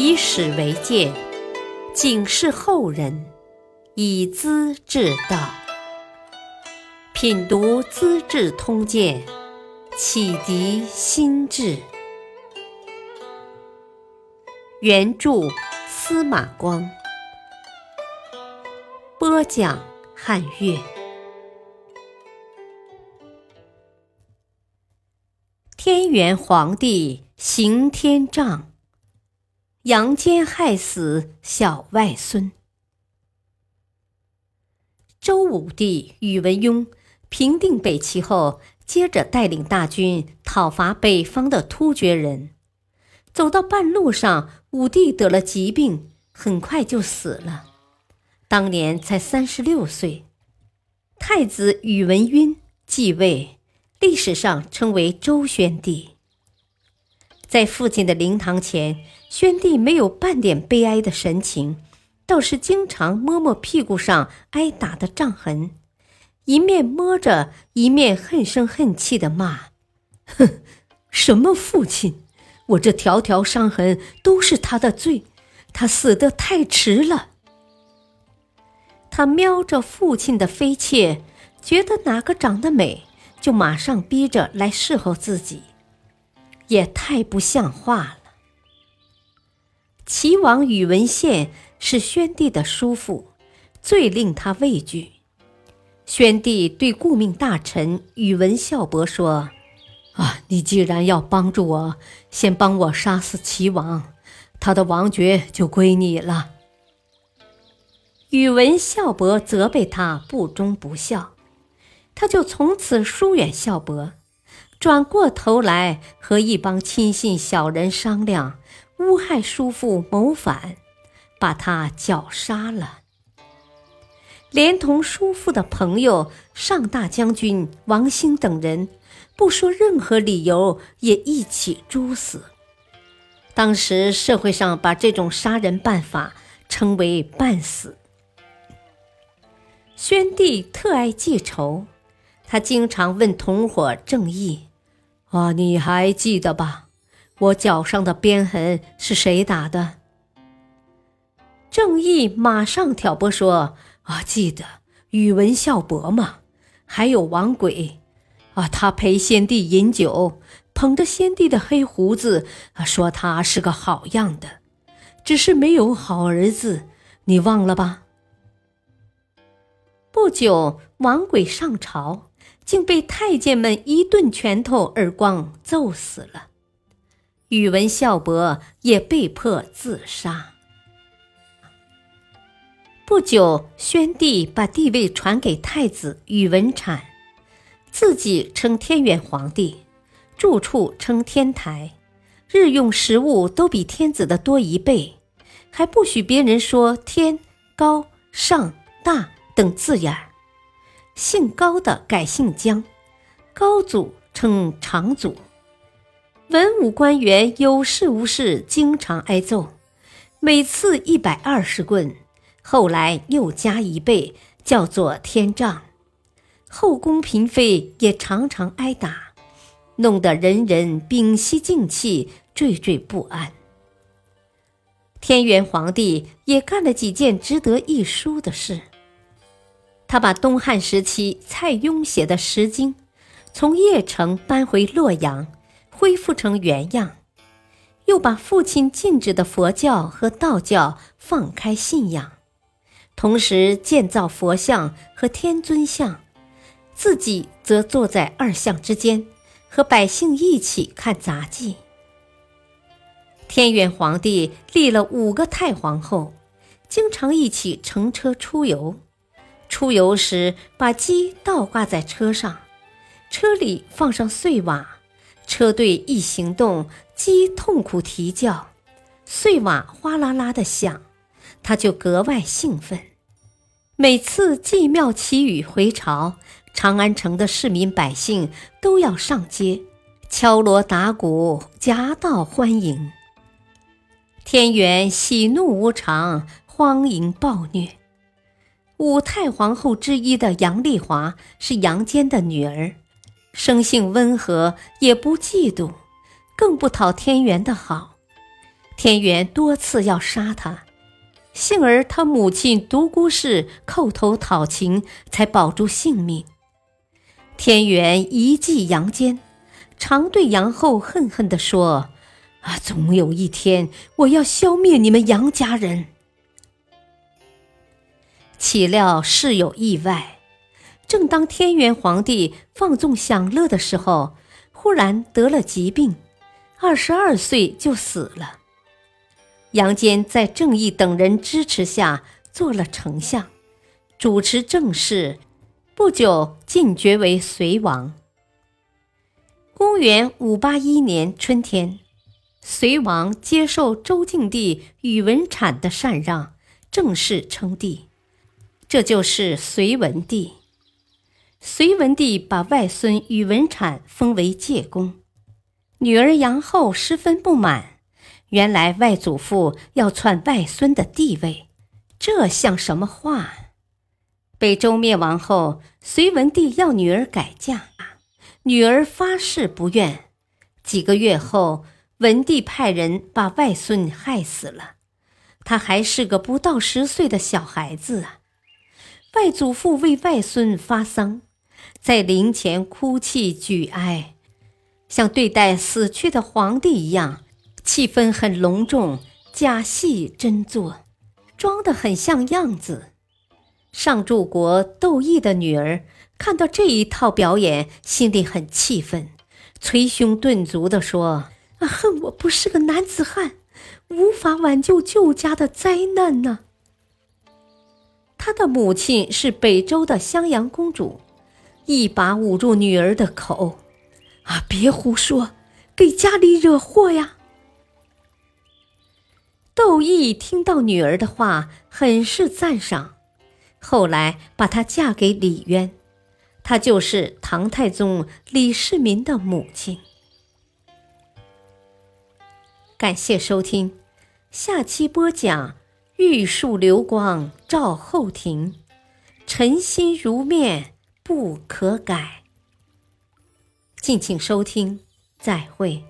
以史为鉴，警示后人，以资治道。品读《资治通鉴》，启迪心智。原著司马光，播讲汉乐。天元皇帝行天杖，杨坚害死小外孙。周武帝宇文邕平定北齐后，接着带领大军讨伐北方的突厥人。走到半路上，武帝得了疾病，很快就死了，当年才三十六岁。太子宇文赟继位，历史上称为周宣帝。在父亲的灵堂前，宣帝没有半点悲哀的神情，倒是经常摸摸屁股上挨打的杖痕，一面摸着，一面恨声恨气地骂：“哼，什么父亲！”我这条条伤痕都是他的罪，他死得太迟了。他瞄着父亲的妃妾，觉得哪个长得美，就马上逼着来侍候自己，也太不像话了。齐王宇文宪是宣帝的叔父，最令他畏惧。宣帝对顾命大臣宇文孝伯说。啊！你既然要帮助我，先帮我杀死齐王，他的王爵就归你了。宇文孝伯责备他不忠不孝，他就从此疏远孝伯，转过头来和一帮亲信小人商量，诬害叔父谋反，把他绞杀了，连同叔父的朋友上大将军王兴等人。不说任何理由，也一起诛死。当时社会上把这种杀人办法称为“半死”。宣帝特爱记仇，他经常问同伙郑义：“啊，你还记得吧？我脚上的鞭痕是谁打的？”郑义马上挑拨说：“啊，记得宇文孝伯嘛，还有王轨。”啊，他陪先帝饮酒，捧着先帝的黑胡子，啊，说他是个好样的，只是没有好儿子，你忘了吧？不久，王轨上朝，竟被太监们一顿拳头、耳光揍死了。宇文孝伯也被迫自杀。不久，宣帝把帝位传给太子宇文阐。自己称天元皇帝，住处称天台，日用食物都比天子的多一倍，还不许别人说天、高、上、大等字眼儿。姓高的改姓姜，高祖称长祖。文武官员有事无事经常挨揍，每次一百二十棍，后来又加一倍，叫做天杖。后宫嫔妃也常常挨打，弄得人人屏息静气、惴惴不安。天元皇帝也干了几件值得一书的事。他把东汉时期蔡邕写的《诗经》从邺城搬回洛阳，恢复成原样；又把父亲禁止的佛教和道教放开信仰，同时建造佛像和天尊像。自己则坐在二相之间，和百姓一起看杂技。天元皇帝立了五个太皇后，经常一起乘车出游。出游时，把鸡倒挂在车上，车里放上碎瓦，车队一行动，鸡痛苦啼叫，碎瓦哗啦啦的响，他就格外兴奋。每次祭庙祈雨回朝。长安城的市民百姓都要上街，敲锣打鼓，夹道欢迎。天元喜怒无常，荒淫暴虐。五太皇后之一的杨丽华是杨坚的女儿，生性温和，也不嫉妒，更不讨天元的好。天元多次要杀他，幸而他母亲独孤氏叩头讨情，才保住性命。天元一记杨坚，常对杨后恨恨地说：“啊，总有一天我要消灭你们杨家人。”岂料事有意外，正当天元皇帝放纵享乐的时候，忽然得了疾病，二十二岁就死了。杨坚在郑义等人支持下做了丞相，主持政事，不久晋爵为隋王。公元五八一年春天，隋王接受周敬帝宇文产的禅让，正式称帝，这就是隋文帝。隋文帝把外孙宇文产封为介公，女儿杨后十分不满。原来外祖父要篡外孙的地位，这像什么话？北周灭亡后，隋文帝要女儿改嫁，女儿发誓不愿。几个月后，文帝派人把外孙害死了，他还是个不到十岁的小孩子啊！外祖父为外孙发丧，在灵前哭泣举哀，像对待死去的皇帝一样。气氛很隆重，假戏真做，装得很像样子。上柱国窦毅的女儿看到这一套表演，心里很气愤，捶胸顿足地说：“啊，恨我不是个男子汉，无法挽救旧家的灾难呢。”他的母亲是北周的襄阳公主，一把捂住女儿的口：“啊，别胡说，给家里惹祸呀！”窦毅听到女儿的话，很是赞赏，后来把她嫁给李渊，她就是唐太宗李世民的母亲。感谢收听，下期播讲玉树流光照后庭，尘心如面不可改。敬请收听，再会。